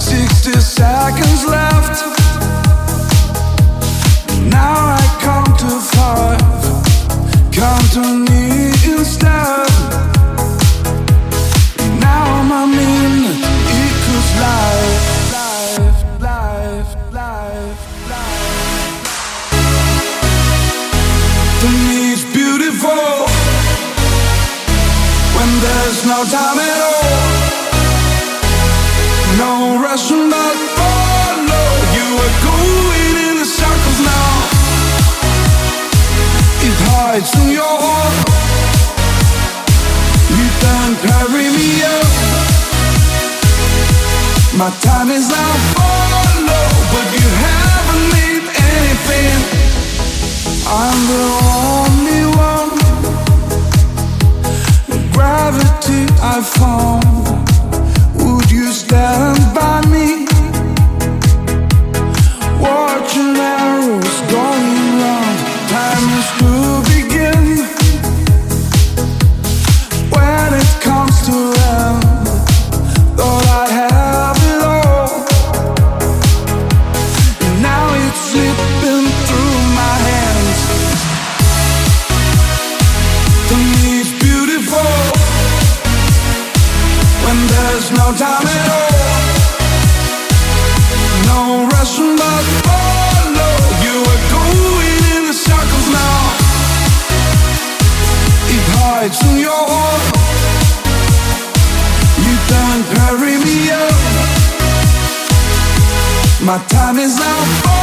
60 seconds left. Now I count to five. Count me instead. Now my equals life. To me, it's beautiful when there's no time at all. But oh, follow. You are going in circles now. Your heart. You don't carry me up. My time is now no time at all. No rushing but follow. You are going in the circles now. It hides in your heart. You don't carry me up. My time is now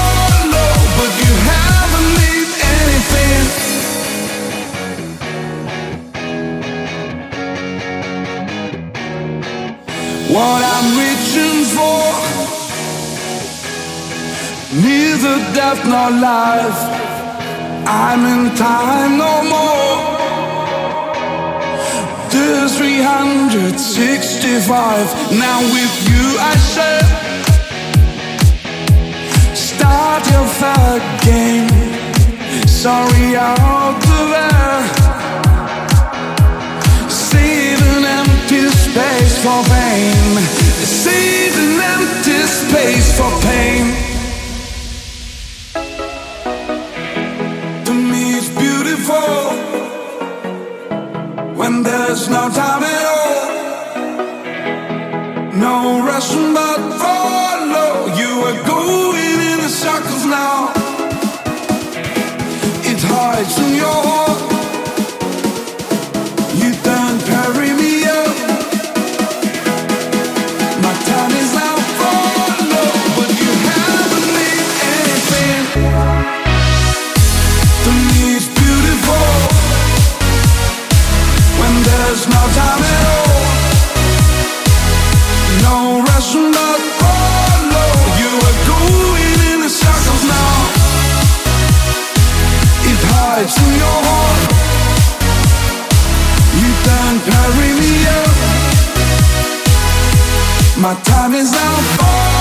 What I'm reaching for, neither death nor life. I'm in time no more. The 365. Now with you I share. Start your third game. Sorry out there. there's no time at all. No rushing by. on, carry me up. My time is on fire.